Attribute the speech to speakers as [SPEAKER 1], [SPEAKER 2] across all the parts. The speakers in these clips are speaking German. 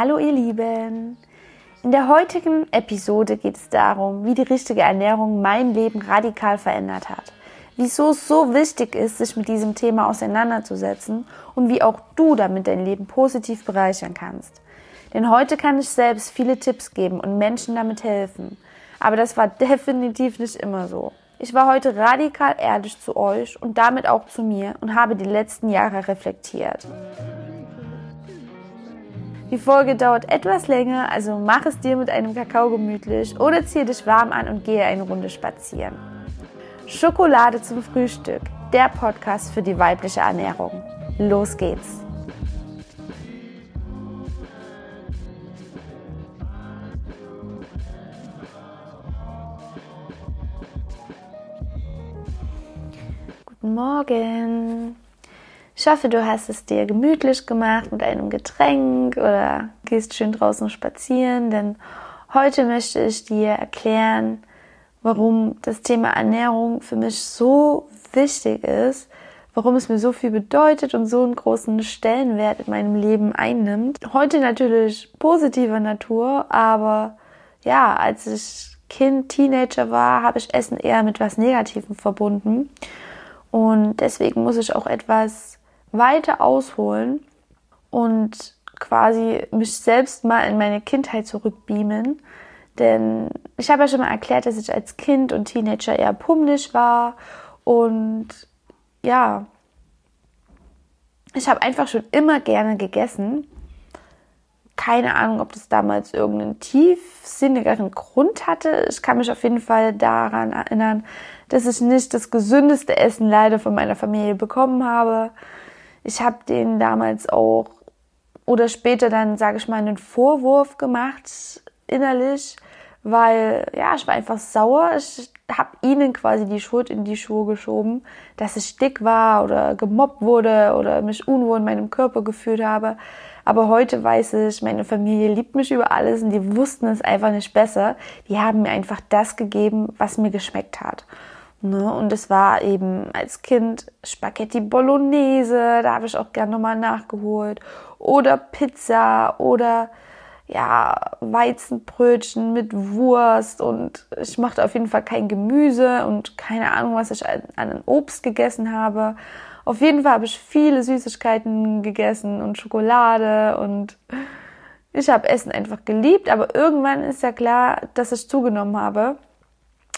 [SPEAKER 1] Hallo ihr Lieben! In der heutigen Episode geht es darum, wie die richtige Ernährung mein Leben radikal verändert hat. Wieso es so wichtig ist, sich mit diesem Thema auseinanderzusetzen und wie auch du damit dein Leben positiv bereichern kannst. Denn heute kann ich selbst viele Tipps geben und Menschen damit helfen. Aber das war definitiv nicht immer so. Ich war heute radikal ehrlich zu euch und damit auch zu mir und habe die letzten Jahre reflektiert. Die Folge dauert etwas länger, also mach es dir mit einem Kakao gemütlich oder zieh dich warm an und gehe eine Runde spazieren. Schokolade zum Frühstück, der Podcast für die weibliche Ernährung. Los geht's! Guten Morgen! Ich hoffe, du hast es dir gemütlich gemacht mit einem Getränk oder gehst schön draußen spazieren, denn heute möchte ich dir erklären, warum das Thema Ernährung für mich so wichtig ist, warum es mir so viel bedeutet und so einen großen Stellenwert in meinem Leben einnimmt. Heute natürlich positiver Natur, aber ja, als ich Kind, Teenager war, habe ich Essen eher mit was Negativem verbunden. Und deswegen muss ich auch etwas weiter ausholen und quasi mich selbst mal in meine Kindheit zurückbeamen. Denn ich habe ja schon mal erklärt, dass ich als Kind und Teenager eher pummelig war und ja, ich habe einfach schon immer gerne gegessen. Keine Ahnung, ob das damals irgendeinen tiefsinnigeren Grund hatte. Ich kann mich auf jeden Fall daran erinnern, dass ich nicht das gesündeste Essen leider von meiner Familie bekommen habe. Ich habe denen damals auch oder später dann, sage ich mal, einen Vorwurf gemacht innerlich, weil ja, ich war einfach sauer. Ich habe ihnen quasi die Schuld in die Schuhe geschoben, dass ich dick war oder gemobbt wurde oder mich unwohl in meinem Körper gefühlt habe. Aber heute weiß ich, meine Familie liebt mich über alles und die wussten es einfach nicht besser. Die haben mir einfach das gegeben, was mir geschmeckt hat. Ne? Und es war eben als Kind Spaghetti Bolognese, da habe ich auch gerne nochmal nachgeholt. Oder Pizza oder ja, Weizenbrötchen mit Wurst und ich mochte auf jeden Fall kein Gemüse und keine Ahnung, was ich an, an Obst gegessen habe. Auf jeden Fall habe ich viele Süßigkeiten gegessen und Schokolade und ich habe Essen einfach geliebt, aber irgendwann ist ja klar, dass ich zugenommen habe.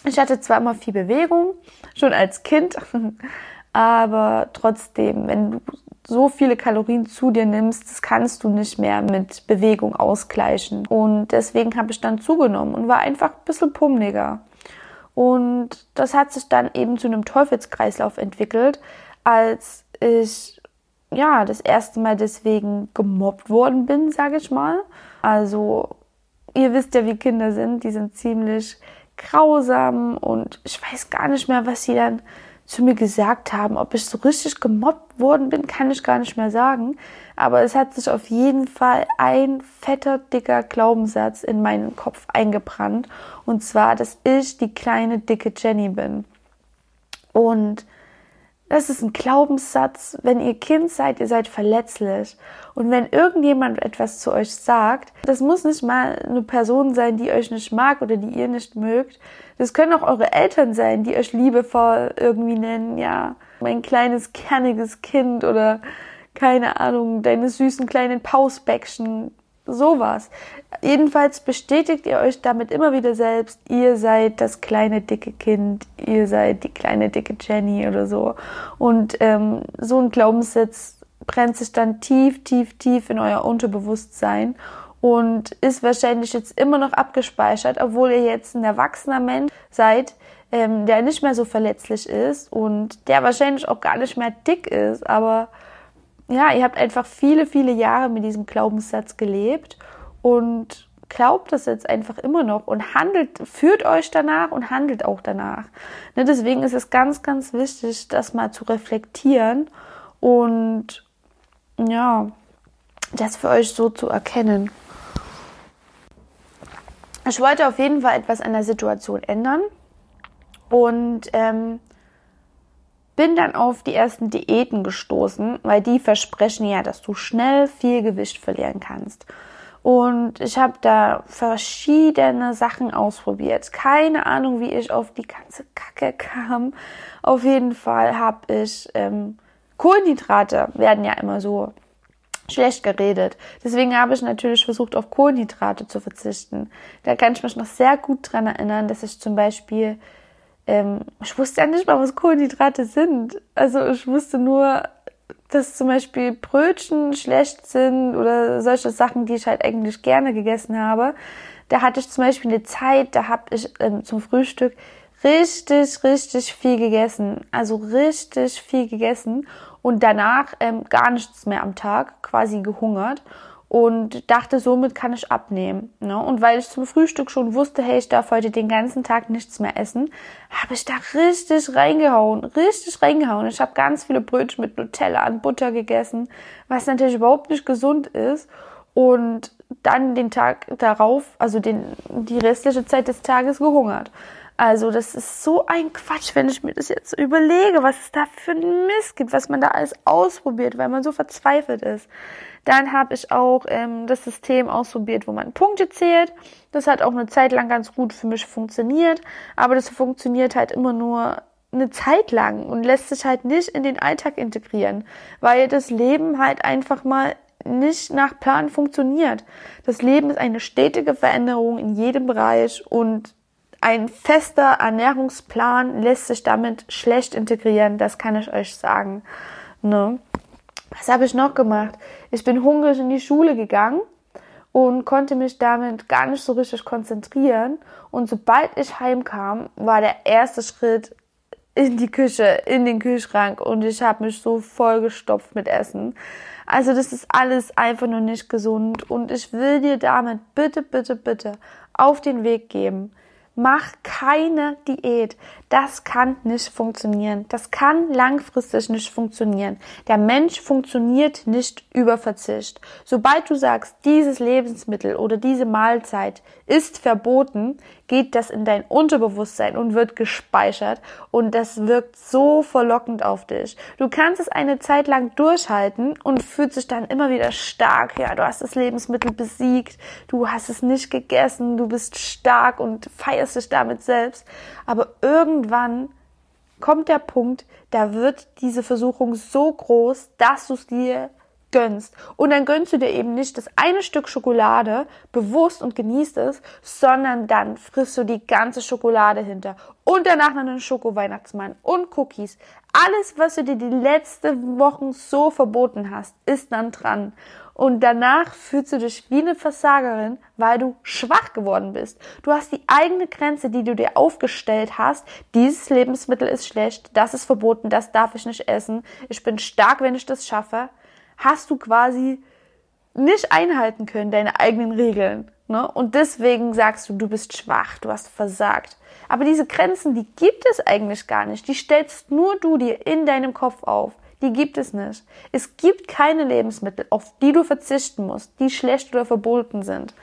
[SPEAKER 1] Ich hatte zwar immer viel Bewegung, schon als Kind, aber trotzdem, wenn du so viele Kalorien zu dir nimmst, das kannst du nicht mehr mit Bewegung ausgleichen. Und deswegen habe ich dann zugenommen und war einfach ein bisschen pummeliger. Und das hat sich dann eben zu einem Teufelskreislauf entwickelt, als ich ja das erste Mal deswegen gemobbt worden bin, sage ich mal. Also ihr wisst ja, wie Kinder sind, die sind ziemlich grausam und ich weiß gar nicht mehr, was sie dann zu mir gesagt haben. Ob ich so richtig gemobbt worden bin, kann ich gar nicht mehr sagen. Aber es hat sich auf jeden Fall ein fetter, dicker Glaubenssatz in meinen Kopf eingebrannt. Und zwar, dass ich die kleine, dicke Jenny bin. Und das ist ein Glaubenssatz. Wenn ihr Kind seid, ihr seid verletzlich. Und wenn irgendjemand etwas zu euch sagt, das muss nicht mal eine Person sein, die euch nicht mag oder die ihr nicht mögt. Das können auch eure Eltern sein, die euch liebevoll irgendwie nennen, ja, mein kleines, kerniges Kind oder keine Ahnung, deine süßen kleinen Pausbäckchen sowas. Jedenfalls bestätigt ihr euch damit immer wieder selbst, ihr seid das kleine dicke Kind, ihr seid die kleine dicke Jenny oder so. Und ähm, so ein Glaubenssatz brennt sich dann tief, tief, tief in euer Unterbewusstsein und ist wahrscheinlich jetzt immer noch abgespeichert, obwohl ihr jetzt ein erwachsener Mensch seid, ähm, der nicht mehr so verletzlich ist und der wahrscheinlich auch gar nicht mehr dick ist, aber ja, ihr habt einfach viele, viele Jahre mit diesem Glaubenssatz gelebt und glaubt das jetzt einfach immer noch und handelt, führt euch danach und handelt auch danach. Ne, deswegen ist es ganz, ganz wichtig, das mal zu reflektieren und ja, das für euch so zu erkennen. Ich wollte auf jeden Fall etwas an der Situation ändern und ähm, bin dann auf die ersten Diäten gestoßen, weil die versprechen ja, dass du schnell viel Gewicht verlieren kannst. Und ich habe da verschiedene Sachen ausprobiert. Keine Ahnung, wie ich auf die ganze Kacke kam. Auf jeden Fall habe ich ähm, Kohlenhydrate werden ja immer so schlecht geredet. Deswegen habe ich natürlich versucht, auf Kohlenhydrate zu verzichten. Da kann ich mich noch sehr gut dran erinnern, dass ich zum Beispiel, ähm, ich wusste ja nicht mal, was Kohlenhydrate sind. Also ich wusste nur, dass zum Beispiel Brötchen schlecht sind oder solche Sachen, die ich halt eigentlich gerne gegessen habe. Da hatte ich zum Beispiel eine Zeit, da habe ich ähm, zum Frühstück richtig, richtig viel gegessen. Also richtig viel gegessen und danach ähm, gar nichts mehr am Tag, quasi gehungert und dachte, somit kann ich abnehmen. Ne? Und weil ich zum Frühstück schon wusste, hey, ich darf heute den ganzen Tag nichts mehr essen, habe ich da richtig reingehauen, richtig reingehauen. Ich habe ganz viele Brötchen mit Nutella und Butter gegessen, was natürlich überhaupt nicht gesund ist. Und dann den Tag darauf, also den, die restliche Zeit des Tages gehungert. Also das ist so ein Quatsch, wenn ich mir das jetzt überlege, was es da für ein Mist gibt, was man da alles ausprobiert, weil man so verzweifelt ist. Dann habe ich auch ähm, das System ausprobiert, wo man Punkte zählt. Das hat auch eine Zeit lang ganz gut für mich funktioniert, aber das funktioniert halt immer nur eine Zeit lang und lässt sich halt nicht in den Alltag integrieren, weil das Leben halt einfach mal nicht nach Plan funktioniert. Das Leben ist eine stetige Veränderung in jedem Bereich und ein fester Ernährungsplan lässt sich damit schlecht integrieren, das kann ich euch sagen. Ne? Was habe ich noch gemacht? Ich bin hungrig in die Schule gegangen und konnte mich damit gar nicht so richtig konzentrieren. Und sobald ich heimkam, war der erste Schritt in die Küche, in den Kühlschrank und ich habe mich so vollgestopft mit Essen. Also das ist alles einfach nur nicht gesund und ich will dir damit bitte, bitte, bitte auf den Weg geben. Mach keine Diät. Das kann nicht funktionieren. Das kann langfristig nicht funktionieren. Der Mensch funktioniert nicht über Verzicht. Sobald du sagst, dieses Lebensmittel oder diese Mahlzeit ist verboten, geht das in dein Unterbewusstsein und wird gespeichert und das wirkt so verlockend auf dich. Du kannst es eine Zeit lang durchhalten und fühlst dich dann immer wieder stark. Ja, du hast das Lebensmittel besiegt, du hast es nicht gegessen, du bist stark und feierst dich damit selbst. Aber irgendwann kommt der Punkt, da wird diese Versuchung so groß, dass du es dir gönnst. Und dann gönnst du dir eben nicht das eine Stück Schokolade bewusst und genießt es, sondern dann frisst du die ganze Schokolade hinter. Und danach noch einen Schoko-Weihnachtsmann und Cookies. Alles, was du dir die letzten Wochen so verboten hast, ist dann dran. Und danach fühlst du dich wie eine Versagerin, weil du schwach geworden bist. Du hast die eigene Grenze, die du dir aufgestellt hast. Dieses Lebensmittel ist schlecht, das ist verboten, das darf ich nicht essen. Ich bin stark, wenn ich das schaffe hast du quasi nicht einhalten können, deine eigenen Regeln. Ne? Und deswegen sagst du, du bist schwach, du hast versagt. Aber diese Grenzen, die gibt es eigentlich gar nicht. Die stellst nur du dir in deinem Kopf auf. Die gibt es nicht. Es gibt keine Lebensmittel, auf die du verzichten musst, die schlecht oder verboten sind.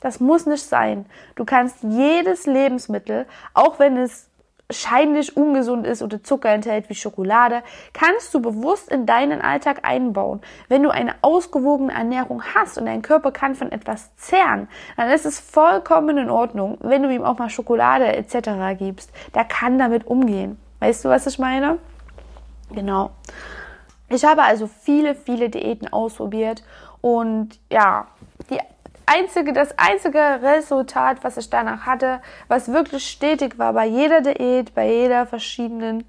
[SPEAKER 1] Das muss nicht sein. Du kannst jedes Lebensmittel, auch wenn es scheinlich ungesund ist oder Zucker enthält wie Schokolade, kannst du bewusst in deinen Alltag einbauen. Wenn du eine ausgewogene Ernährung hast und dein Körper kann von etwas zehren, dann ist es vollkommen in Ordnung, wenn du ihm auch mal Schokolade etc. gibst. Der kann damit umgehen. Weißt du, was ich meine? Genau. Ich habe also viele, viele Diäten ausprobiert und ja, die einzige, das einzige Resultat, was ich danach hatte, was wirklich stetig war bei jeder Diät, bei jeder verschiedenen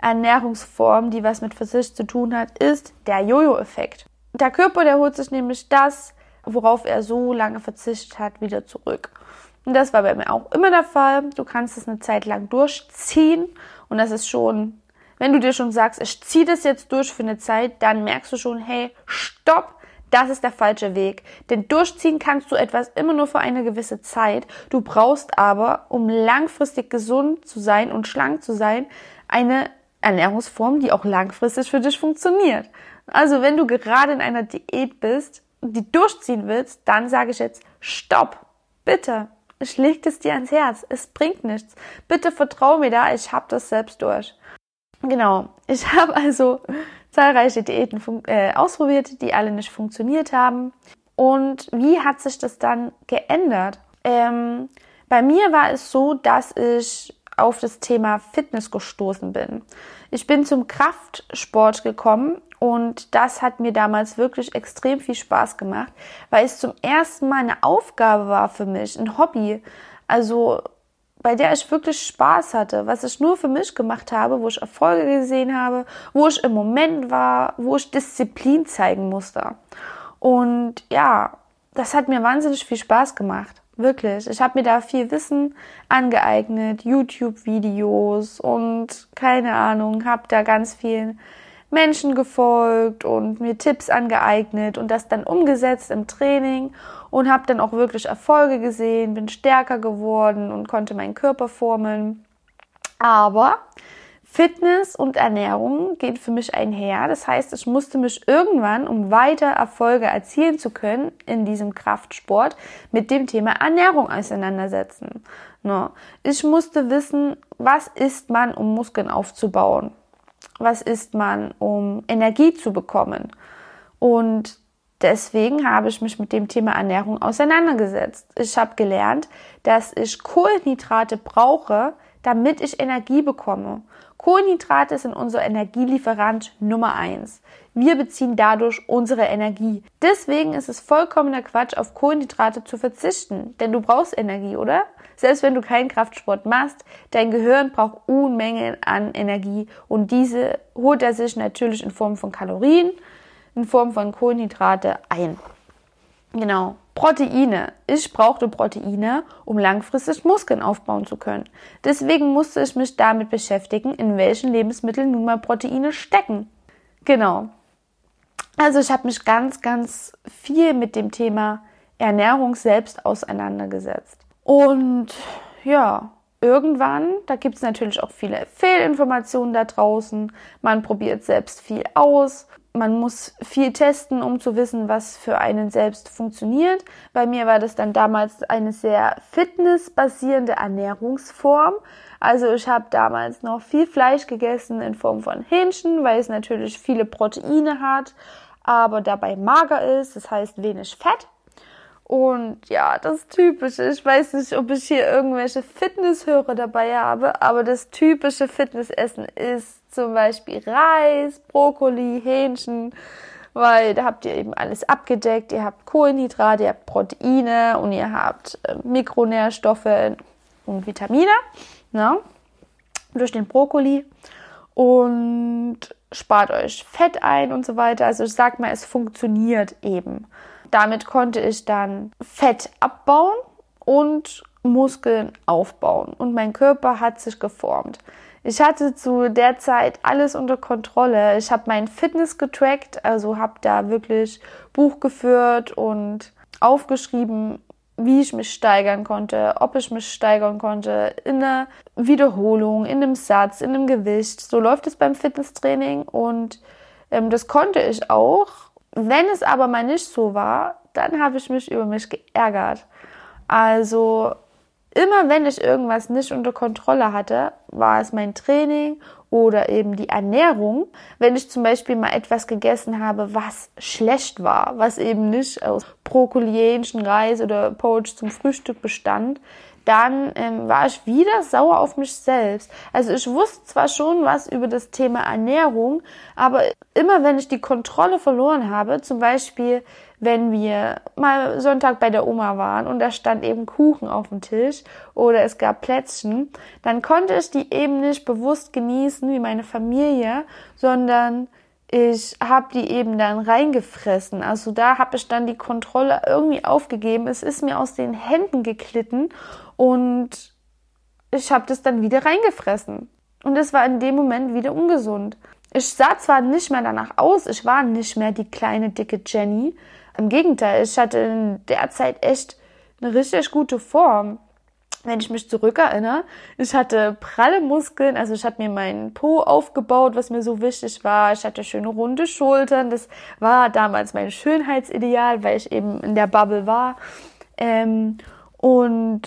[SPEAKER 1] Ernährungsform, die was mit Verzicht zu tun hat, ist der Jojo-Effekt. Der Körper, der holt sich nämlich das, worauf er so lange verzichtet hat, wieder zurück. Und das war bei mir auch immer der Fall. Du kannst es eine Zeit lang durchziehen und das ist schon, wenn du dir schon sagst, ich ziehe das jetzt durch für eine Zeit, dann merkst du schon, hey, stopp, das ist der falsche Weg. Denn durchziehen kannst du etwas immer nur für eine gewisse Zeit. Du brauchst aber, um langfristig gesund zu sein und schlank zu sein, eine Ernährungsform, die auch langfristig für dich funktioniert. Also wenn du gerade in einer Diät bist die durchziehen willst, dann sage ich jetzt, stopp, bitte. Ich leg es dir ans Herz. Es bringt nichts. Bitte vertrau mir da, ich hab das selbst durch. Genau. Ich habe also zahlreiche Diäten äh, ausprobiert, die alle nicht funktioniert haben. Und wie hat sich das dann geändert? Ähm, bei mir war es so, dass ich auf das Thema Fitness gestoßen bin. Ich bin zum Kraftsport gekommen und das hat mir damals wirklich extrem viel Spaß gemacht, weil es zum ersten Mal eine Aufgabe war für mich, ein Hobby. Also bei der ich wirklich Spaß hatte, was ich nur für mich gemacht habe, wo ich Erfolge gesehen habe, wo ich im Moment war, wo ich Disziplin zeigen musste. Und ja, das hat mir wahnsinnig viel Spaß gemacht. Wirklich. Ich habe mir da viel Wissen angeeignet, YouTube-Videos und keine Ahnung, habe da ganz vielen Menschen gefolgt und mir Tipps angeeignet und das dann umgesetzt im Training und habe dann auch wirklich Erfolge gesehen, bin stärker geworden und konnte meinen Körper formen. Aber Fitness und Ernährung gehen für mich einher. Das heißt, ich musste mich irgendwann, um weiter Erfolge erzielen zu können in diesem Kraftsport, mit dem Thema Ernährung auseinandersetzen. Ich musste wissen, was isst man, um Muskeln aufzubauen? Was isst man, um Energie zu bekommen? Und deswegen habe ich mich mit dem Thema Ernährung auseinandergesetzt. Ich habe gelernt, dass ich Kohlenhydrate brauche, damit ich Energie bekomme. Kohlenhydrate sind unser Energielieferant Nummer eins. Wir beziehen dadurch unsere Energie. Deswegen ist es vollkommener Quatsch, auf Kohlenhydrate zu verzichten, denn du brauchst Energie, oder? Selbst wenn du keinen Kraftsport machst, dein Gehirn braucht Unmengen an Energie und diese holt er sich natürlich in Form von Kalorien, in Form von Kohlenhydrate ein. Genau. Proteine. Ich brauchte Proteine, um langfristig Muskeln aufbauen zu können. Deswegen musste ich mich damit beschäftigen, in welchen Lebensmitteln nun mal Proteine stecken. Genau. Also ich habe mich ganz, ganz viel mit dem Thema Ernährung selbst auseinandergesetzt. Und ja, irgendwann, da gibt es natürlich auch viele Fehlinformationen da draußen. Man probiert selbst viel aus man muss viel testen, um zu wissen, was für einen selbst funktioniert. Bei mir war das dann damals eine sehr fitnessbasierende Ernährungsform. Also ich habe damals noch viel Fleisch gegessen in Form von Hähnchen, weil es natürlich viele Proteine hat, aber dabei mager ist, das heißt wenig Fett. Und ja, das Typische, ich weiß nicht, ob ich hier irgendwelche Fitnesshörer dabei habe, aber das typische Fitnessessen ist zum Beispiel Reis, Brokkoli, Hähnchen, weil da habt ihr eben alles abgedeckt. Ihr habt Kohlenhydrate, ihr habt Proteine und ihr habt äh, Mikronährstoffe und Vitamine ne? durch den Brokkoli und spart euch Fett ein und so weiter. Also ich sag mal, es funktioniert eben. Damit konnte ich dann Fett abbauen und Muskeln aufbauen und mein Körper hat sich geformt. Ich hatte zu der Zeit alles unter Kontrolle. Ich habe mein Fitness getrackt, also habe da wirklich Buch geführt und aufgeschrieben, wie ich mich steigern konnte, ob ich mich steigern konnte in einer Wiederholung, in einem Satz, in einem Gewicht. So läuft es beim Fitnesstraining und ähm, das konnte ich auch wenn es aber mal nicht so war, dann habe ich mich über mich geärgert. Also immer wenn ich irgendwas nicht unter Kontrolle hatte, war es mein Training oder eben die Ernährung. Wenn ich zum Beispiel mal etwas gegessen habe, was schlecht war, was eben nicht aus Brokkoli, Reis oder Porridge zum Frühstück bestand, dann ähm, war ich wieder sauer auf mich selbst. Also ich wusste zwar schon was über das Thema Ernährung, aber immer wenn ich die Kontrolle verloren habe, zum Beispiel wenn wir mal Sonntag bei der Oma waren und da stand eben Kuchen auf dem Tisch oder es gab Plätzchen, dann konnte ich die eben nicht bewusst genießen wie meine Familie, sondern ich habe die eben dann reingefressen. Also da habe ich dann die Kontrolle irgendwie aufgegeben. Es ist mir aus den Händen geklitten und ich habe das dann wieder reingefressen. Und es war in dem Moment wieder ungesund. Ich sah zwar nicht mehr danach aus, ich war nicht mehr die kleine dicke Jenny. Im Gegenteil, ich hatte in der Zeit echt eine richtig gute Form wenn ich mich zurückerinnere, ich hatte pralle Muskeln, also ich habe mir meinen Po aufgebaut, was mir so wichtig war. Ich hatte schöne runde Schultern, das war damals mein Schönheitsideal, weil ich eben in der Bubble war. Ähm, und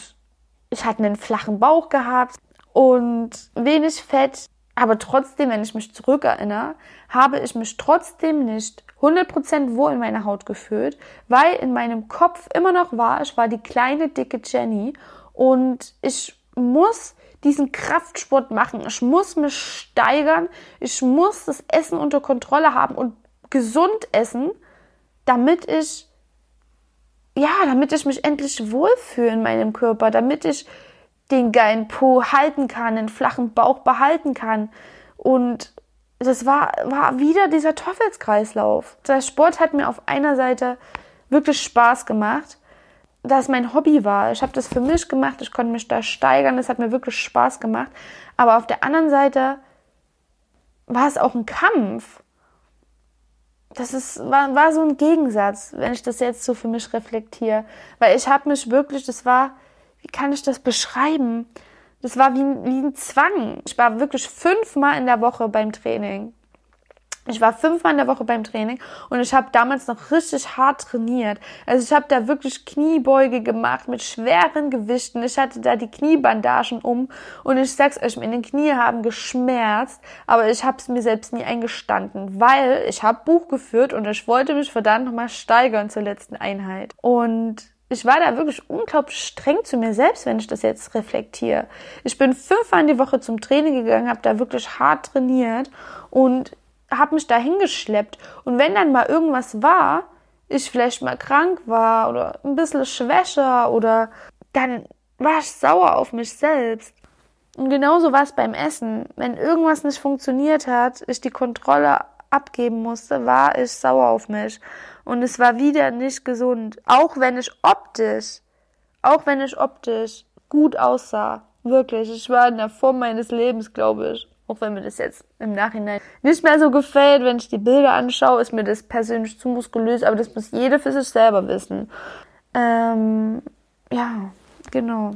[SPEAKER 1] ich hatte einen flachen Bauch gehabt und wenig Fett. Aber trotzdem, wenn ich mich zurückerinnere, habe ich mich trotzdem nicht 100% wohl in meiner Haut gefühlt, weil in meinem Kopf immer noch war, ich war die kleine, dicke Jenny und ich muss diesen Kraftsport machen. Ich muss mich steigern. Ich muss das Essen unter Kontrolle haben und gesund essen, damit ich, ja, damit ich mich endlich wohlfühle in meinem Körper, damit ich den geilen Po halten kann, den flachen Bauch behalten kann. Und das war, war wieder dieser Teufelskreislauf. Der Sport hat mir auf einer Seite wirklich Spaß gemacht da es mein Hobby war. Ich habe das für mich gemacht, ich konnte mich da steigern, das hat mir wirklich Spaß gemacht. Aber auf der anderen Seite war es auch ein Kampf. Das ist, war, war so ein Gegensatz, wenn ich das jetzt so für mich reflektiere. Weil ich habe mich wirklich, das war, wie kann ich das beschreiben? Das war wie, wie ein Zwang. Ich war wirklich fünfmal in der Woche beim Training. Ich war fünfmal in der Woche beim Training und ich habe damals noch richtig hart trainiert. Also ich habe da wirklich Kniebeuge gemacht mit schweren Gewichten. Ich hatte da die Kniebandagen um und ich sag's euch, meine Knie haben geschmerzt, aber ich habe es mir selbst nie eingestanden, weil ich habe Buch geführt und ich wollte mich verdammt nochmal steigern zur letzten Einheit. Und ich war da wirklich unglaublich streng zu mir selbst, wenn ich das jetzt reflektiere. Ich bin fünfmal in die Woche zum Training gegangen, habe da wirklich hart trainiert und habe mich da hingeschleppt. Und wenn dann mal irgendwas war, ich vielleicht mal krank war oder ein bisschen schwächer oder dann war ich sauer auf mich selbst. Und genauso war es beim Essen. Wenn irgendwas nicht funktioniert hat, ich die Kontrolle abgeben musste, war ich sauer auf mich. Und es war wieder nicht gesund. Auch wenn ich optisch, auch wenn ich optisch gut aussah. Wirklich. Ich war in der Form meines Lebens, glaube ich. Auch wenn mir das jetzt im Nachhinein nicht mehr so gefällt, wenn ich die Bilder anschaue, ist mir das persönlich zu muskulös, aber das muss jeder für sich selber wissen. Ähm, ja, genau.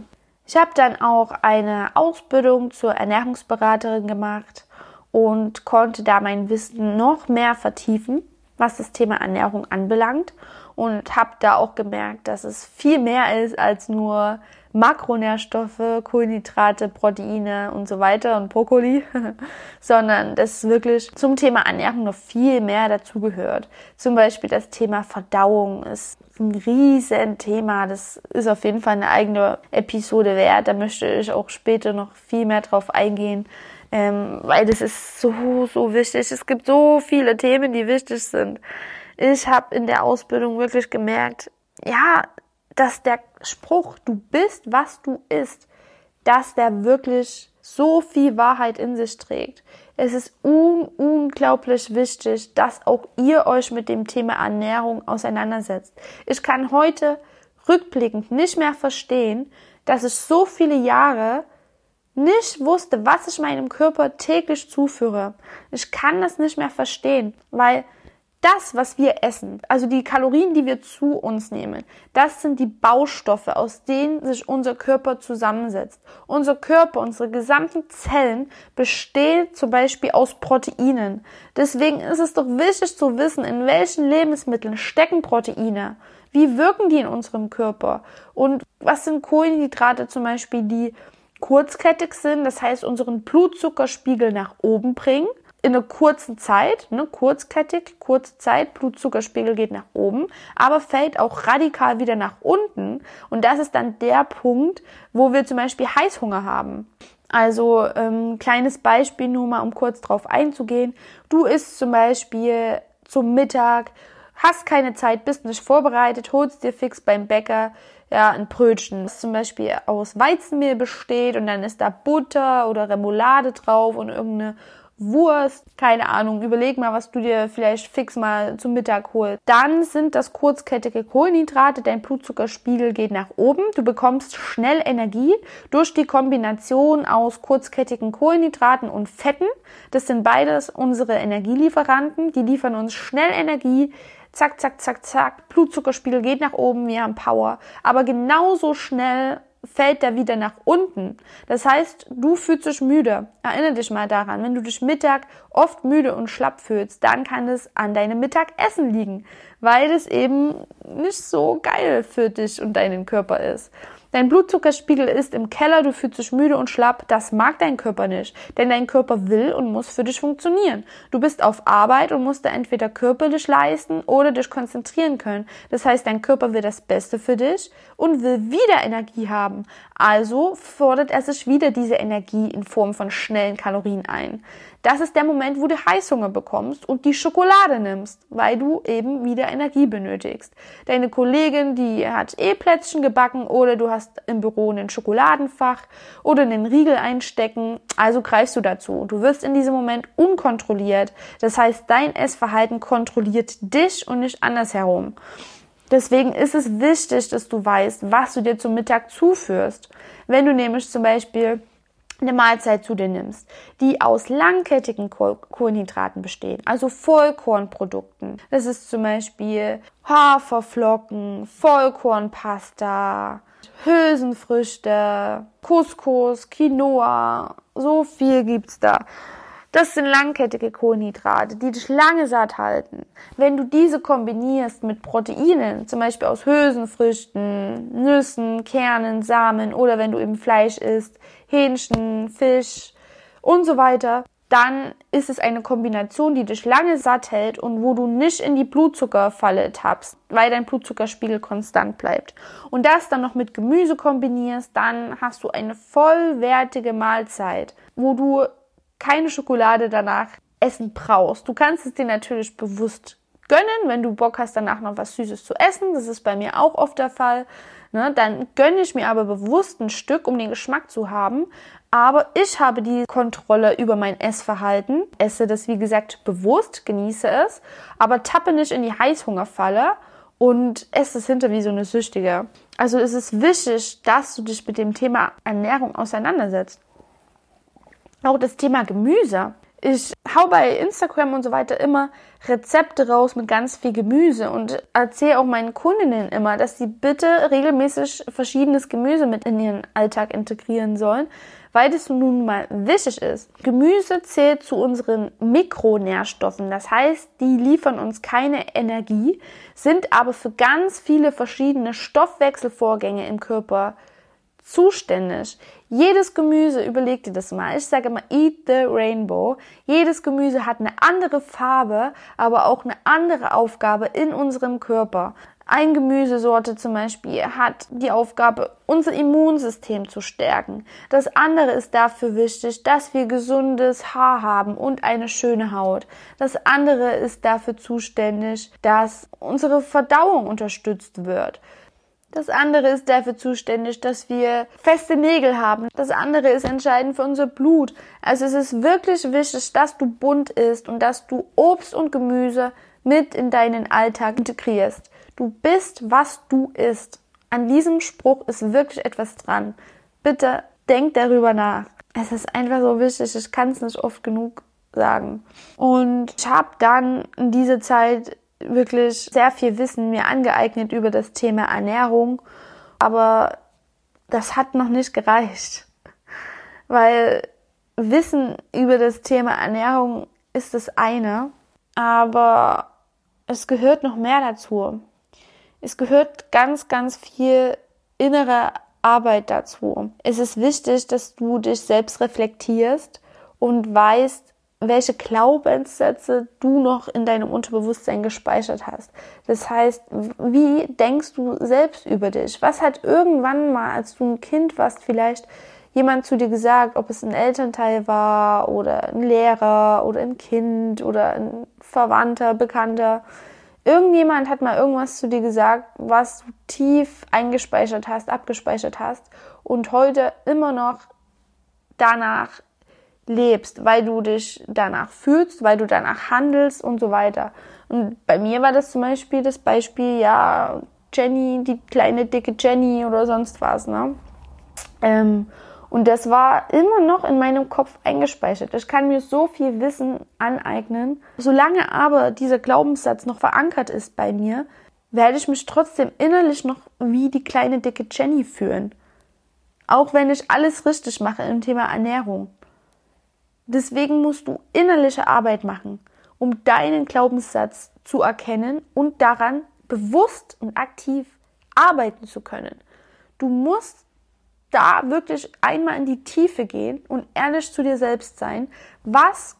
[SPEAKER 1] Ich habe dann auch eine Ausbildung zur Ernährungsberaterin gemacht und konnte da mein Wissen noch mehr vertiefen, was das Thema Ernährung anbelangt und habe da auch gemerkt, dass es viel mehr ist als nur Makronährstoffe, Kohlenhydrate, Proteine und so weiter und Brokkoli, sondern dass wirklich zum Thema Ernährung noch viel mehr dazugehört. Zum Beispiel das Thema Verdauung ist ein riesen Thema. Das ist auf jeden Fall eine eigene Episode wert. Da möchte ich auch später noch viel mehr drauf eingehen. Ähm, weil das ist so, so wichtig. Es gibt so viele Themen, die wichtig sind. Ich habe in der Ausbildung wirklich gemerkt, ja, dass der Spruch, du bist, was du isst, dass der wirklich so viel Wahrheit in sich trägt. Es ist un unglaublich wichtig, dass auch ihr euch mit dem Thema Ernährung auseinandersetzt. Ich kann heute rückblickend nicht mehr verstehen, dass ich so viele Jahre nicht wusste, was ich meinem Körper täglich zuführe. Ich kann das nicht mehr verstehen, weil das, was wir essen, also die Kalorien, die wir zu uns nehmen, das sind die Baustoffe, aus denen sich unser Körper zusammensetzt. Unser Körper, unsere gesamten Zellen bestehen zum Beispiel aus Proteinen. Deswegen ist es doch wichtig zu wissen, in welchen Lebensmitteln stecken Proteine. Wie wirken die in unserem Körper? Und was sind Kohlenhydrate zum Beispiel, die kurzkettig sind, das heißt unseren Blutzuckerspiegel nach oben bringen in einer kurzen Zeit, ne, kurzkettig, kurze Zeit, Blutzuckerspiegel geht nach oben, aber fällt auch radikal wieder nach unten. Und das ist dann der Punkt, wo wir zum Beispiel Heißhunger haben. Also ähm, kleines Beispiel nur mal, um kurz drauf einzugehen. Du isst zum Beispiel zum Mittag, hast keine Zeit, bist nicht vorbereitet, holst dir fix beim Bäcker ja, ein Brötchen, das zum Beispiel aus Weizenmehl besteht und dann ist da Butter oder Remoulade drauf und irgendeine Wurst, keine Ahnung, überleg mal, was du dir vielleicht fix mal zum Mittag holst. Dann sind das kurzkettige Kohlenhydrate, dein Blutzuckerspiegel geht nach oben, du bekommst schnell Energie durch die Kombination aus kurzkettigen Kohlenhydraten und Fetten. Das sind beides unsere Energielieferanten, die liefern uns schnell Energie. Zack, zack, zack, zack, Blutzuckerspiegel geht nach oben, wir haben Power. Aber genauso schnell fällt der wieder nach unten. Das heißt, du fühlst dich müde. Erinnere dich mal daran, wenn du dich Mittag oft müde und schlapp fühlst, dann kann es an deinem Mittagessen liegen, weil es eben nicht so geil für dich und deinen Körper ist. Dein Blutzuckerspiegel ist im Keller, du fühlst dich müde und schlapp. Das mag dein Körper nicht, denn dein Körper will und muss für dich funktionieren. Du bist auf Arbeit und musst da entweder körperlich leisten oder dich konzentrieren können. Das heißt, dein Körper will das Beste für dich und will wieder Energie haben. Also fordert er sich wieder diese Energie in Form von schnellen Kalorien ein. Das ist der Moment, wo du Heißhunger bekommst und die Schokolade nimmst, weil du eben wieder Energie benötigst. Deine Kollegin, die hat eh Plätzchen gebacken oder du hast im Büro einen Schokoladenfach oder einen Riegel einstecken, also greifst du dazu. Du wirst in diesem Moment unkontrolliert. Das heißt, dein Essverhalten kontrolliert dich und nicht andersherum. Deswegen ist es wichtig, dass du weißt, was du dir zum Mittag zuführst. Wenn du nämlich zum Beispiel eine Mahlzeit zu dir nimmst, die aus langkettigen Kohlenhydraten bestehen, also Vollkornprodukten. Das ist zum Beispiel Haferflocken, Vollkornpasta, Hülsenfrüchte, Couscous, Quinoa, so viel gibt's da. Das sind langkettige Kohlenhydrate, die dich lange satt halten. Wenn du diese kombinierst mit Proteinen, zum Beispiel aus Hülsenfrüchten, Nüssen, Kernen, Samen oder wenn du eben Fleisch isst, Hähnchen, Fisch und so weiter, dann ist es eine Kombination, die dich lange satt hält und wo du nicht in die Blutzuckerfalle tappst, weil dein Blutzuckerspiegel konstant bleibt. Und das dann noch mit Gemüse kombinierst, dann hast du eine vollwertige Mahlzeit, wo du keine Schokolade danach essen brauchst. Du kannst es dir natürlich bewusst gönnen, wenn du Bock hast, danach noch was Süßes zu essen. Das ist bei mir auch oft der Fall. Ne? Dann gönne ich mir aber bewusst ein Stück, um den Geschmack zu haben. Aber ich habe die Kontrolle über mein Essverhalten, esse das wie gesagt bewusst, genieße es, aber tappe nicht in die Heißhungerfalle und esse es hinter wie so eine Süchtige. Also es ist wichtig, dass du dich mit dem Thema Ernährung auseinandersetzt. Auch das Thema Gemüse. Ich hau bei Instagram und so weiter immer Rezepte raus mit ganz viel Gemüse und erzähle auch meinen Kundinnen immer, dass sie bitte regelmäßig verschiedenes Gemüse mit in ihren Alltag integrieren sollen, weil das nun mal wichtig ist. Gemüse zählt zu unseren Mikronährstoffen. Das heißt, die liefern uns keine Energie, sind aber für ganz viele verschiedene Stoffwechselvorgänge im Körper zuständig. Jedes Gemüse, überleg dir das mal. Ich sage immer, eat the rainbow. Jedes Gemüse hat eine andere Farbe, aber auch eine andere Aufgabe in unserem Körper. Ein Gemüsesorte zum Beispiel hat die Aufgabe, unser Immunsystem zu stärken. Das andere ist dafür wichtig, dass wir gesundes Haar haben und eine schöne Haut. Das andere ist dafür zuständig, dass unsere Verdauung unterstützt wird. Das andere ist dafür zuständig, dass wir feste Nägel haben. Das andere ist entscheidend für unser Blut. Also es ist wirklich wichtig, dass du bunt isst und dass du Obst und Gemüse mit in deinen Alltag integrierst. Du bist, was du isst. An diesem Spruch ist wirklich etwas dran. Bitte denk darüber nach. Es ist einfach so wichtig. Ich kann es nicht oft genug sagen. Und ich habe dann in dieser Zeit wirklich sehr viel Wissen mir angeeignet über das Thema Ernährung, aber das hat noch nicht gereicht, weil Wissen über das Thema Ernährung ist das eine, aber es gehört noch mehr dazu. Es gehört ganz, ganz viel innere Arbeit dazu. Es ist wichtig, dass du dich selbst reflektierst und weißt, welche Glaubenssätze du noch in deinem Unterbewusstsein gespeichert hast. Das heißt, wie denkst du selbst über dich? Was hat irgendwann mal, als du ein Kind warst, vielleicht jemand zu dir gesagt, ob es ein Elternteil war oder ein Lehrer oder ein Kind oder ein Verwandter, Bekannter? Irgendjemand hat mal irgendwas zu dir gesagt, was du tief eingespeichert hast, abgespeichert hast und heute immer noch danach lebst, weil du dich danach fühlst, weil du danach handelst und so weiter. Und bei mir war das zum Beispiel das Beispiel, ja, Jenny, die kleine dicke Jenny oder sonst was, ne? Ähm, und das war immer noch in meinem Kopf eingespeichert. Ich kann mir so viel Wissen aneignen. Solange aber dieser Glaubenssatz noch verankert ist bei mir, werde ich mich trotzdem innerlich noch wie die kleine dicke Jenny fühlen. Auch wenn ich alles richtig mache im Thema Ernährung. Deswegen musst du innerliche Arbeit machen, um deinen Glaubenssatz zu erkennen und daran bewusst und aktiv arbeiten zu können. Du musst da wirklich einmal in die Tiefe gehen und ehrlich zu dir selbst sein. Was,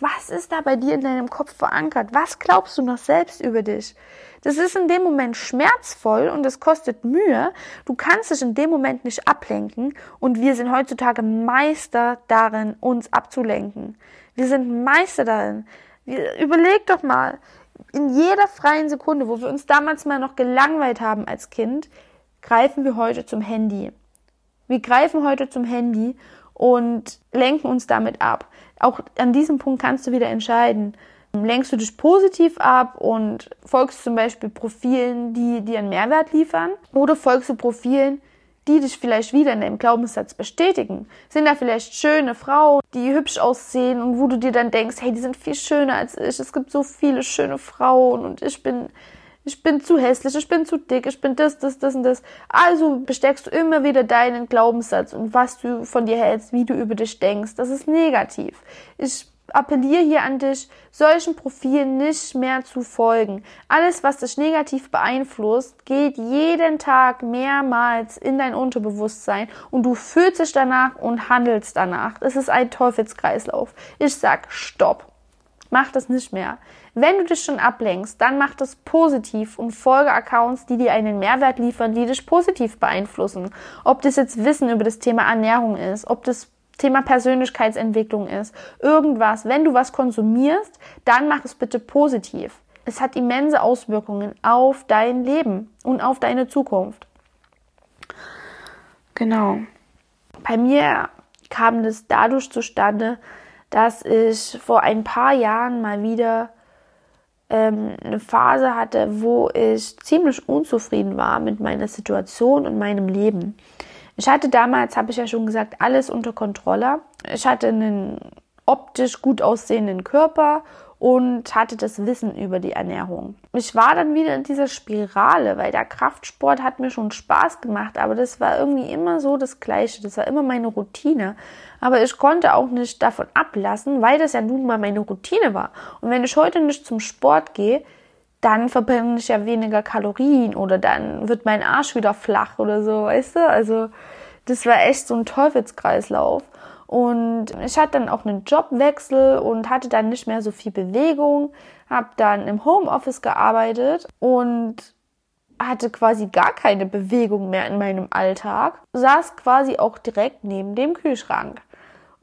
[SPEAKER 1] was ist da bei dir in deinem Kopf verankert? Was glaubst du noch selbst über dich? Das ist in dem Moment schmerzvoll und es kostet Mühe. Du kannst dich in dem Moment nicht ablenken und wir sind heutzutage Meister darin, uns abzulenken. Wir sind Meister darin. Überleg doch mal, in jeder freien Sekunde, wo wir uns damals mal noch gelangweilt haben als Kind, greifen wir heute zum Handy. Wir greifen heute zum Handy und lenken uns damit ab. Auch an diesem Punkt kannst du wieder entscheiden. Lenkst du dich positiv ab und folgst zum Beispiel Profilen, die dir einen Mehrwert liefern? Oder folgst du Profilen, die dich vielleicht wieder in deinem Glaubenssatz bestätigen? Sind da vielleicht schöne Frauen, die hübsch aussehen und wo du dir dann denkst, hey, die sind viel schöner als ich. Es gibt so viele schöne Frauen und ich bin ich bin zu hässlich, ich bin zu dick, ich bin das, das, das und das. Also besteckst du immer wieder deinen Glaubenssatz und was du von dir hältst, wie du über dich denkst. Das ist negativ. Ich appelliere hier an dich, solchen Profilen nicht mehr zu folgen. Alles, was dich negativ beeinflusst, geht jeden Tag mehrmals in dein Unterbewusstsein und du fühlst dich danach und handelst danach. Es ist ein Teufelskreislauf. Ich sag Stopp. Mach das nicht mehr. Wenn du dich schon ablenkst, dann mach das positiv und folge Accounts, die dir einen Mehrwert liefern, die dich positiv beeinflussen. Ob das jetzt Wissen über das Thema Ernährung ist, ob das Thema Persönlichkeitsentwicklung ist, irgendwas. Wenn du was konsumierst, dann mach es bitte positiv. Es hat immense Auswirkungen auf dein Leben und auf deine Zukunft. Genau. Bei mir kam das dadurch zustande, dass ich vor ein paar Jahren mal wieder ähm, eine Phase hatte, wo ich ziemlich unzufrieden war mit meiner Situation und meinem Leben. Ich hatte damals, habe ich ja schon gesagt, alles unter Kontrolle. Ich hatte einen optisch gut aussehenden Körper und hatte das Wissen über die Ernährung. Ich war dann wieder in dieser Spirale, weil der Kraftsport hat mir schon Spaß gemacht, aber das war irgendwie immer so das Gleiche. Das war immer meine Routine. Aber ich konnte auch nicht davon ablassen, weil das ja nun mal meine Routine war. Und wenn ich heute nicht zum Sport gehe, dann verbrenne ich ja weniger Kalorien oder dann wird mein Arsch wieder flach oder so, weißt du? Also das war echt so ein Teufelskreislauf. Und ich hatte dann auch einen Jobwechsel und hatte dann nicht mehr so viel Bewegung, habe dann im Homeoffice gearbeitet und hatte quasi gar keine Bewegung mehr in meinem Alltag, saß quasi auch direkt neben dem Kühlschrank.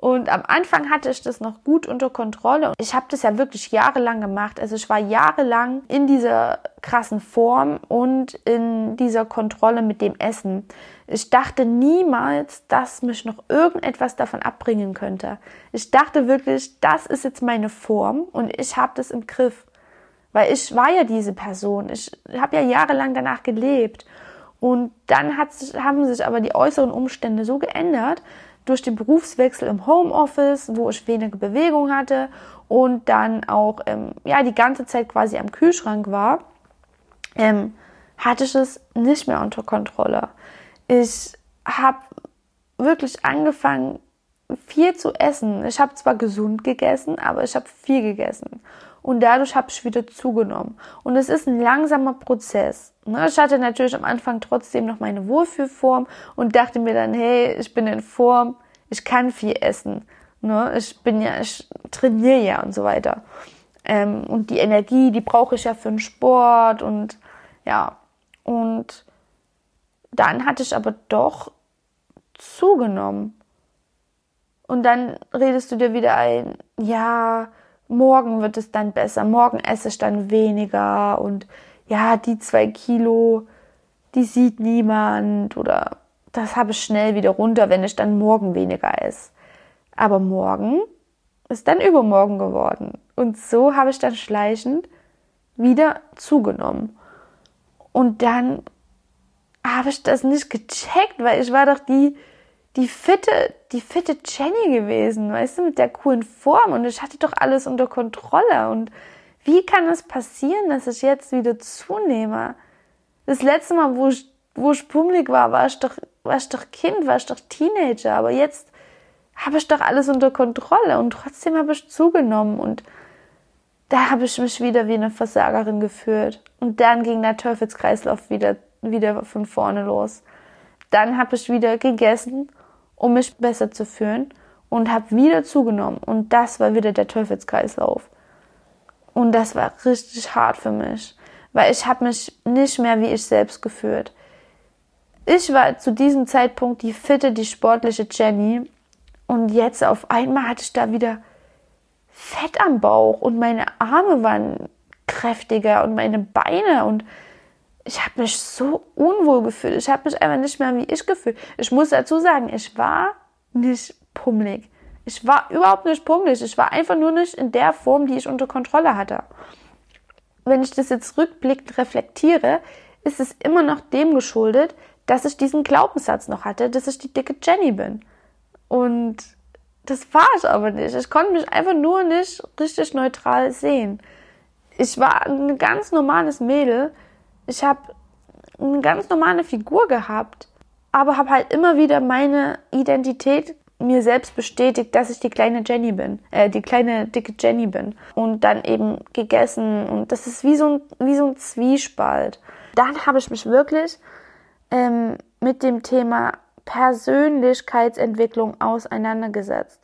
[SPEAKER 1] Und am Anfang hatte ich das noch gut unter Kontrolle. Ich habe das ja wirklich jahrelang gemacht. Also ich war jahrelang in dieser krassen Form und in dieser Kontrolle mit dem Essen. Ich dachte niemals, dass mich noch irgendetwas davon abbringen könnte. Ich dachte wirklich, das ist jetzt meine Form und ich habe das im Griff. Weil ich war ja diese Person. Ich habe ja jahrelang danach gelebt. Und dann hat, haben sich aber die äußeren Umstände so geändert, durch den Berufswechsel im Homeoffice, wo ich weniger Bewegung hatte und dann auch ähm, ja die ganze Zeit quasi am Kühlschrank war, ähm, hatte ich es nicht mehr unter Kontrolle. Ich habe wirklich angefangen, viel zu essen. Ich habe zwar gesund gegessen, aber ich habe viel gegessen. Und dadurch habe ich wieder zugenommen. Und es ist ein langsamer Prozess. Ne? Ich hatte natürlich am Anfang trotzdem noch meine Wohlfühlform und dachte mir dann, hey, ich bin in Form, ich kann viel essen. Ne? Ich bin ja, ich trainiere ja und so weiter. Ähm, und die Energie, die brauche ich ja für den Sport und ja. Und dann hatte ich aber doch zugenommen. Und dann redest du dir wieder ein, ja, morgen wird es dann besser, morgen esse ich dann weniger und ja, die zwei Kilo, die sieht niemand oder das habe ich schnell wieder runter, wenn ich dann morgen weniger esse. Aber morgen ist dann übermorgen geworden. Und so habe ich dann schleichend wieder zugenommen. Und dann habe ich das nicht gecheckt, weil ich war doch die, die fitte, die fitte Jenny gewesen, weißt du, mit der coolen Form. Und ich hatte doch alles unter Kontrolle. Und wie kann es passieren, dass ich jetzt wieder zunehme? Das letzte Mal, wo ich, wo ich pummelig war, war ich doch, war ich doch Kind, war ich doch Teenager, aber jetzt habe ich doch alles unter Kontrolle. Und trotzdem habe ich zugenommen. Und da habe ich mich wieder wie eine Versagerin gefühlt und dann ging der Teufelskreislauf wieder, wieder von vorne los. Dann habe ich wieder gegessen, um mich besser zu fühlen und habe wieder zugenommen. Und das war wieder der Teufelskreislauf. Und das war richtig hart für mich, weil ich habe mich nicht mehr wie ich selbst gefühlt. Ich war zu diesem Zeitpunkt die fitte, die sportliche Jenny und jetzt auf einmal hatte ich da wieder Fett am Bauch und meine Arme waren kräftiger und meine Beine und ich habe mich so unwohl gefühlt. Ich habe mich einfach nicht mehr wie ich gefühlt. Ich muss dazu sagen, ich war nicht pummelig. Ich war überhaupt nicht pummelig. Ich war einfach nur nicht in der Form, die ich unter Kontrolle hatte. Wenn ich das jetzt rückblickend reflektiere, ist es immer noch dem geschuldet, dass ich diesen Glaubenssatz noch hatte, dass ich die dicke Jenny bin. Und das war ich aber nicht. Ich konnte mich einfach nur nicht richtig neutral sehen. Ich war ein ganz normales Mädel. Ich habe eine ganz normale Figur gehabt, aber habe halt immer wieder meine Identität mir selbst bestätigt, dass ich die kleine Jenny bin, äh, die kleine dicke Jenny bin und dann eben gegessen und das ist wie so ein wie so ein Zwiespalt. Dann habe ich mich wirklich ähm, mit dem Thema Persönlichkeitsentwicklung auseinandergesetzt.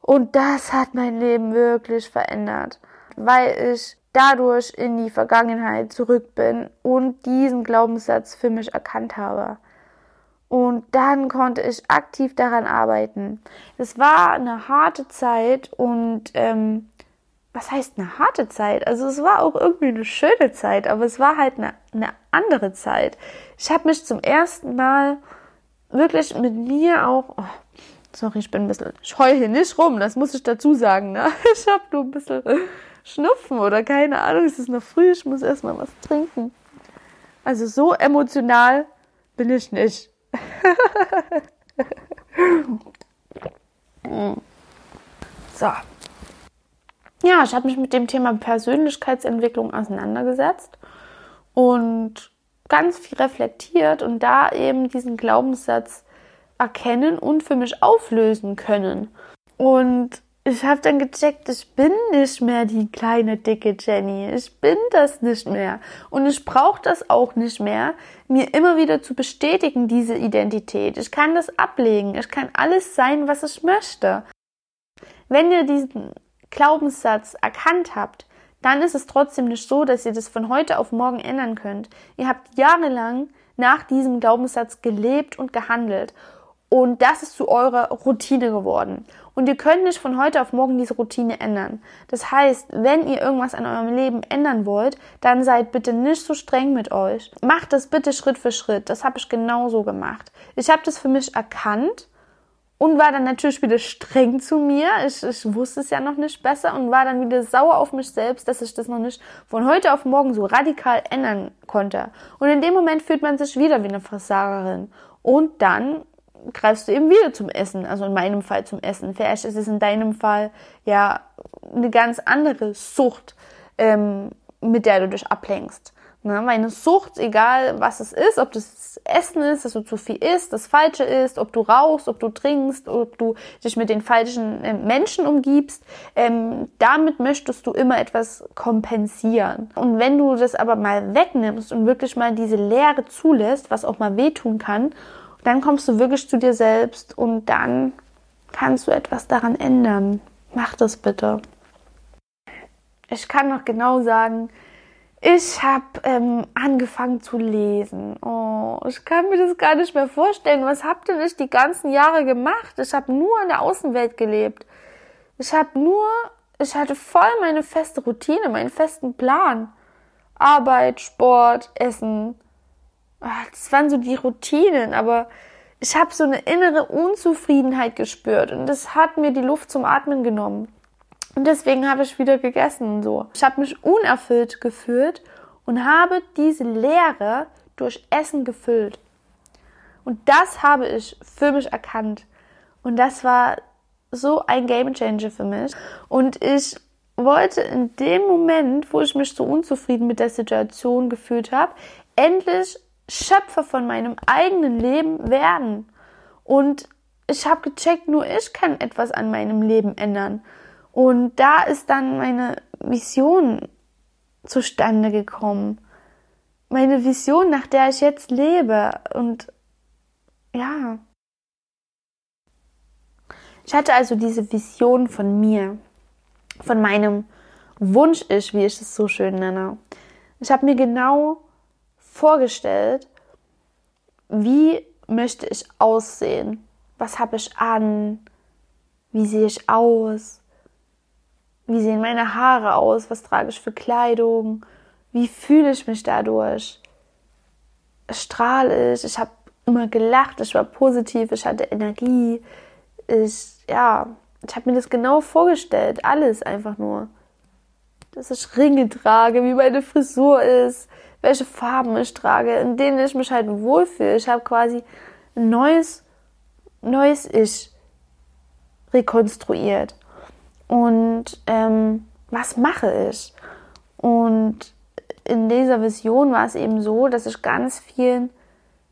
[SPEAKER 1] Und das hat mein Leben wirklich verändert, weil ich dadurch in die Vergangenheit zurück bin und diesen Glaubenssatz für mich erkannt habe. Und dann konnte ich aktiv daran arbeiten. Es war eine harte Zeit und ähm, was heißt eine harte Zeit? Also es war auch irgendwie eine schöne Zeit, aber es war halt eine, eine andere Zeit. Ich habe mich zum ersten Mal wirklich mit mir auch. Oh, sorry, ich bin ein bisschen. Ich heul hier nicht rum, das muss ich dazu sagen. Ne? Ich habe nur ein bisschen Schnupfen oder keine Ahnung, es ist noch früh, ich muss erstmal was trinken. Also so emotional bin ich nicht. so, ja, ich habe mich mit dem Thema Persönlichkeitsentwicklung auseinandergesetzt und ganz viel reflektiert und da eben diesen Glaubenssatz erkennen und für mich auflösen können. Und ich habe dann gecheckt, ich bin nicht mehr die kleine dicke Jenny. Ich bin das nicht mehr. Und ich brauche das auch nicht mehr, mir immer wieder zu bestätigen, diese Identität. Ich kann das ablegen. Ich kann alles sein, was ich möchte. Wenn ihr diesen Glaubenssatz erkannt habt, dann ist es trotzdem nicht so, dass ihr das von heute auf morgen ändern könnt. Ihr habt jahrelang nach diesem Glaubenssatz gelebt und gehandelt. Und das ist zu eurer Routine geworden. Und ihr könnt nicht von heute auf morgen diese Routine ändern. Das heißt, wenn ihr irgendwas an eurem Leben ändern wollt, dann seid bitte nicht so streng mit euch. Macht das bitte Schritt für Schritt. Das habe ich genauso gemacht. Ich habe das für mich erkannt und war dann natürlich wieder streng zu mir. Ich, ich wusste es ja noch nicht besser und war dann wieder sauer auf mich selbst, dass ich das noch nicht von heute auf morgen so radikal ändern konnte. Und in dem Moment fühlt man sich wieder wie eine Versagerin. Und dann greifst du eben wieder zum Essen, also in meinem Fall zum Essen. Vielleicht ist es in deinem Fall ja eine ganz andere Sucht, ähm, mit der du dich ablenkst. Ne? Meine Sucht, egal was es ist, ob das Essen ist, dass du zu viel isst, das Falsche ist, ob du rauchst, ob du trinkst, ob du dich mit den falschen äh, Menschen umgibst, ähm, damit möchtest du immer etwas kompensieren. Und wenn du das aber mal wegnimmst und wirklich mal diese Leere zulässt, was auch mal wehtun kann, dann kommst du wirklich zu dir selbst und dann kannst du etwas daran ändern. Mach das bitte. Ich kann noch genau sagen, ich habe ähm, angefangen zu lesen. Oh, ich kann mir das gar nicht mehr vorstellen. Was habt ihr nicht die ganzen Jahre gemacht? Ich habe nur in der Außenwelt gelebt. Ich habe nur, ich hatte voll meine feste Routine, meinen festen Plan. Arbeit, Sport, Essen. Ah, das waren so die Routinen, aber ich habe so eine innere Unzufriedenheit gespürt und das hat mir die Luft zum Atmen genommen. Und deswegen habe ich wieder gegessen so. Ich habe mich unerfüllt gefühlt und habe diese Leere durch Essen gefüllt. Und das habe ich für mich erkannt. Und das war so ein Game Changer für mich. Und ich wollte in dem Moment, wo ich mich so unzufrieden mit der Situation gefühlt habe, endlich Schöpfer von meinem eigenen Leben werden. Und ich habe gecheckt, nur ich kann etwas an meinem Leben ändern. Und da ist dann meine Vision zustande gekommen. Meine Vision, nach der ich jetzt lebe. Und ja. Ich hatte also diese Vision von mir, von meinem Wunsch-Ich, wie ich es so schön nenne. Ich habe mir genau vorgestellt, wie möchte ich aussehen? Was habe ich an? Wie sehe ich aus? Wie sehen meine Haare aus? Was trage ich für Kleidung? Wie fühle ich mich dadurch? Strahle ich? Ich habe immer gelacht, ich war positiv, ich hatte Energie. Ich, ja, ich habe mir das genau vorgestellt, alles einfach nur. Dass ich Ringe trage, wie meine Frisur ist, welche Farben ich trage, in denen ich mich halt wohlfühle. Ich habe quasi ein neues, neues Ich rekonstruiert. Und ähm, was mache ich? Und in dieser Vision war es eben so, dass ich ganz vielen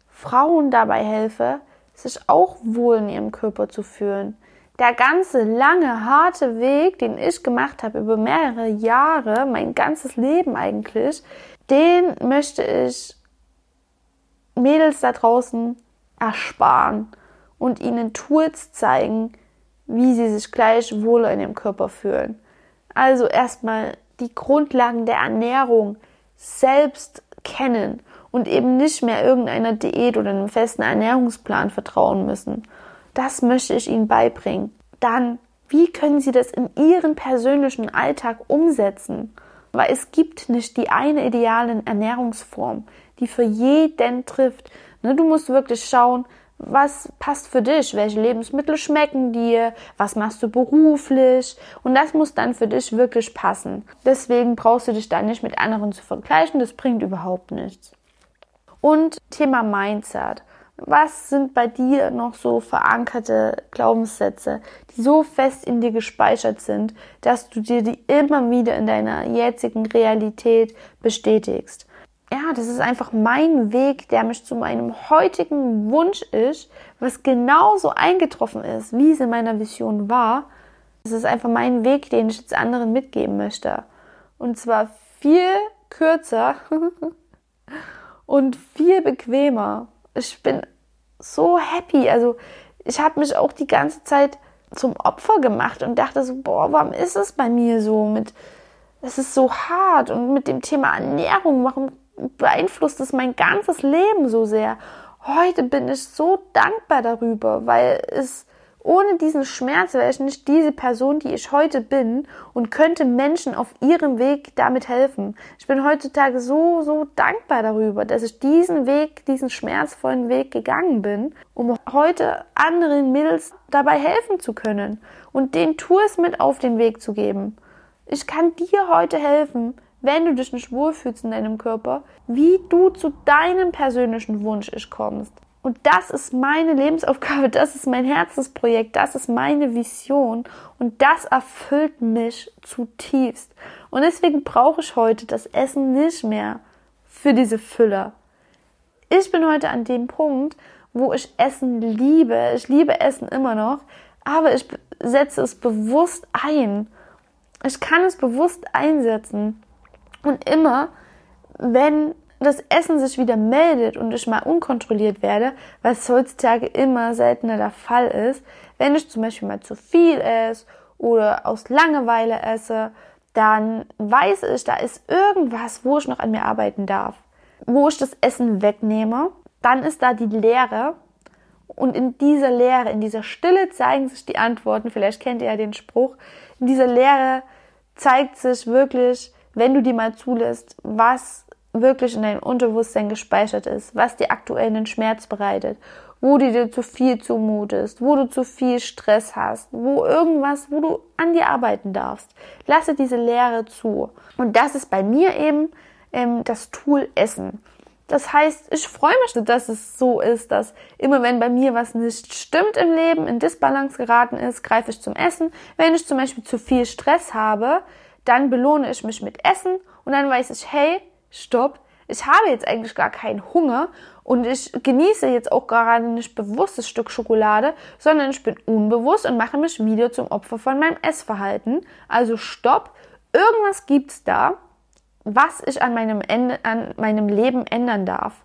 [SPEAKER 1] Frauen dabei helfe, sich auch wohl in ihrem Körper zu fühlen. Der ganze lange, harte Weg, den ich gemacht habe über mehrere Jahre, mein ganzes Leben eigentlich, den möchte ich Mädels da draußen ersparen und ihnen Tools zeigen, wie sie sich gleich wohler in ihrem Körper fühlen. Also erstmal die Grundlagen der Ernährung selbst kennen und eben nicht mehr irgendeiner Diät oder einem festen Ernährungsplan vertrauen müssen. Das möchte ich ihnen beibringen. Dann, wie können sie das in ihren persönlichen Alltag umsetzen? Weil es gibt nicht die eine ideale Ernährungsform, die für jeden trifft. Ne, du musst wirklich schauen, was passt für dich, welche Lebensmittel schmecken dir, was machst du beruflich und das muss dann für dich wirklich passen. Deswegen brauchst du dich da nicht mit anderen zu vergleichen, das bringt überhaupt nichts. Und Thema Mindset. Was sind bei dir noch so verankerte Glaubenssätze, die so fest in dir gespeichert sind, dass du dir die immer wieder in deiner jetzigen Realität bestätigst? ja, das ist einfach mein Weg, der mich zu meinem heutigen Wunsch ist, was genauso eingetroffen ist, wie es in meiner Vision war. Das ist einfach mein Weg, den ich jetzt anderen mitgeben möchte. Und zwar viel kürzer und viel bequemer. Ich bin so happy. Also ich habe mich auch die ganze Zeit zum Opfer gemacht und dachte so, boah, warum ist es bei mir so mit, es ist so hart und mit dem Thema Ernährung, warum beeinflusst es mein ganzes Leben so sehr. Heute bin ich so dankbar darüber, weil es ohne diesen Schmerz wäre ich nicht diese Person, die ich heute bin und könnte Menschen auf ihrem Weg damit helfen. Ich bin heutzutage so, so dankbar darüber, dass ich diesen Weg, diesen schmerzvollen Weg gegangen bin, um heute anderen Mädels dabei helfen zu können und den Tours mit auf den Weg zu geben. Ich kann dir heute helfen, wenn du dich nicht wohlfühlst in deinem Körper, wie du zu deinem persönlichen Wunsch ich kommst. Und das ist meine Lebensaufgabe, das ist mein Herzensprojekt, das ist meine Vision und das erfüllt mich zutiefst. Und deswegen brauche ich heute das Essen nicht mehr für diese Füller. Ich bin heute an dem Punkt, wo ich Essen liebe. Ich liebe Essen immer noch, aber ich setze es bewusst ein. Ich kann es bewusst einsetzen. Und immer, wenn das Essen sich wieder meldet und ich mal unkontrolliert werde, was heutzutage immer seltener der Fall ist, wenn ich zum Beispiel mal zu viel esse oder aus Langeweile esse, dann weiß ich, da ist irgendwas, wo ich noch an mir arbeiten darf. Wo ich das Essen wegnehme, dann ist da die Leere. Und in dieser Leere, in dieser Stille zeigen sich die Antworten. Vielleicht kennt ihr ja den Spruch. In dieser Leere zeigt sich wirklich, wenn du dir mal zulässt, was wirklich in deinem Unterbewusstsein gespeichert ist, was dir aktuell einen Schmerz bereitet, wo du dir zu viel zumutest, wo du zu viel Stress hast, wo irgendwas, wo du an dir arbeiten darfst. Lasse diese Leere zu. Und das ist bei mir eben ähm, das Tool Essen. Das heißt, ich freue mich, dass es so ist, dass immer wenn bei mir was nicht stimmt im Leben, in Disbalance geraten ist, greife ich zum Essen. Wenn ich zum Beispiel zu viel Stress habe, dann belohne ich mich mit Essen und dann weiß ich, hey, stopp, ich habe jetzt eigentlich gar keinen Hunger und ich genieße jetzt auch gerade nicht bewusst das Stück Schokolade, sondern ich bin unbewusst und mache mich wieder zum Opfer von meinem Essverhalten. Also stopp, irgendwas gibt's da, was ich an meinem, Ende, an meinem Leben ändern darf.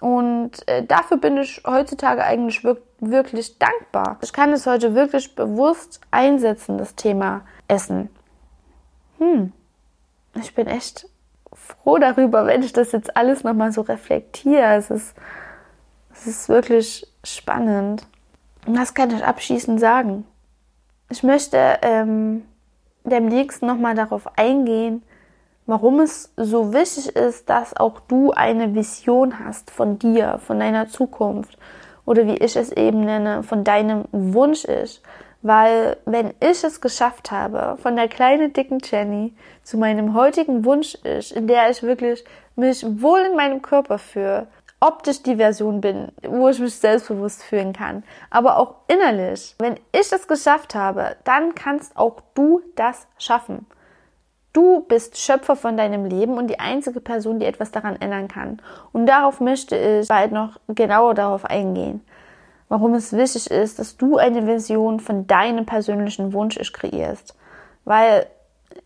[SPEAKER 1] Und äh, dafür bin ich heutzutage eigentlich wir wirklich dankbar. Ich kann es heute wirklich bewusst einsetzen, das Thema Essen. Hm, ich bin echt froh darüber, wenn ich das jetzt alles nochmal so reflektiere. Es ist, es ist wirklich spannend. Und das kann ich abschließend sagen. Ich möchte ähm, demnächst nochmal darauf eingehen, warum es so wichtig ist, dass auch du eine Vision hast von dir, von deiner Zukunft oder wie ich es eben nenne, von deinem Wunsch ist. Weil wenn ich es geschafft habe, von der kleinen dicken Jenny zu meinem heutigen Wunsch ist, in der ich wirklich mich wohl in meinem Körper fühle, optisch die Version bin, wo ich mich selbstbewusst fühlen kann, aber auch innerlich. Wenn ich es geschafft habe, dann kannst auch du das schaffen. Du bist Schöpfer von deinem Leben und die einzige Person, die etwas daran ändern kann. Und darauf möchte ich bald noch genauer darauf eingehen. Warum es wichtig ist, dass du eine Version von deinem persönlichen Wunsch kreierst. Weil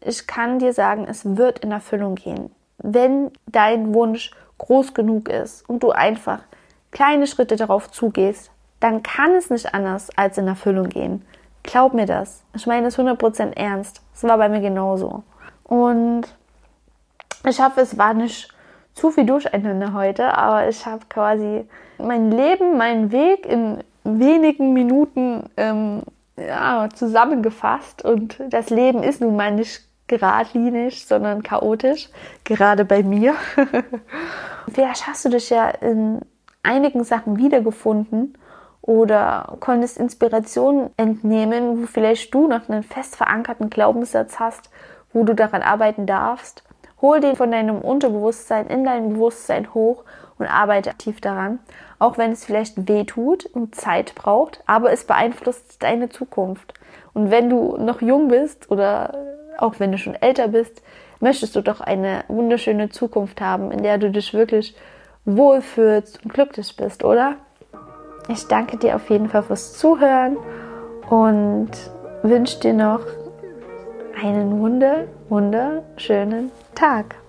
[SPEAKER 1] ich kann dir sagen, es wird in Erfüllung gehen. Wenn dein Wunsch groß genug ist und du einfach kleine Schritte darauf zugehst, dann kann es nicht anders als in Erfüllung gehen. Glaub mir das. Ich meine es 100% ernst. Es war bei mir genauso. Und ich hoffe, es war nicht zu viel Durcheinander heute, aber ich habe quasi mein Leben, meinen Weg in wenigen Minuten ähm, ja, zusammengefasst. Und das Leben ist nun mal nicht geradlinig, sondern chaotisch, gerade bei mir. Vielleicht hast du dich ja in einigen Sachen wiedergefunden oder konntest Inspiration entnehmen, wo vielleicht du noch einen fest verankerten Glaubenssatz hast, wo du daran arbeiten darfst. Hol den von deinem Unterbewusstsein in dein Bewusstsein hoch und arbeite aktiv daran, auch wenn es vielleicht weh tut und Zeit braucht, aber es beeinflusst deine Zukunft. Und wenn du noch jung bist oder auch wenn du schon älter bist, möchtest du doch eine wunderschöne Zukunft haben, in der du dich wirklich wohlfühlst und glücklich bist, oder? Ich danke dir auf jeden Fall fürs Zuhören und wünsche dir noch einen wunder, wunderschönen Tag.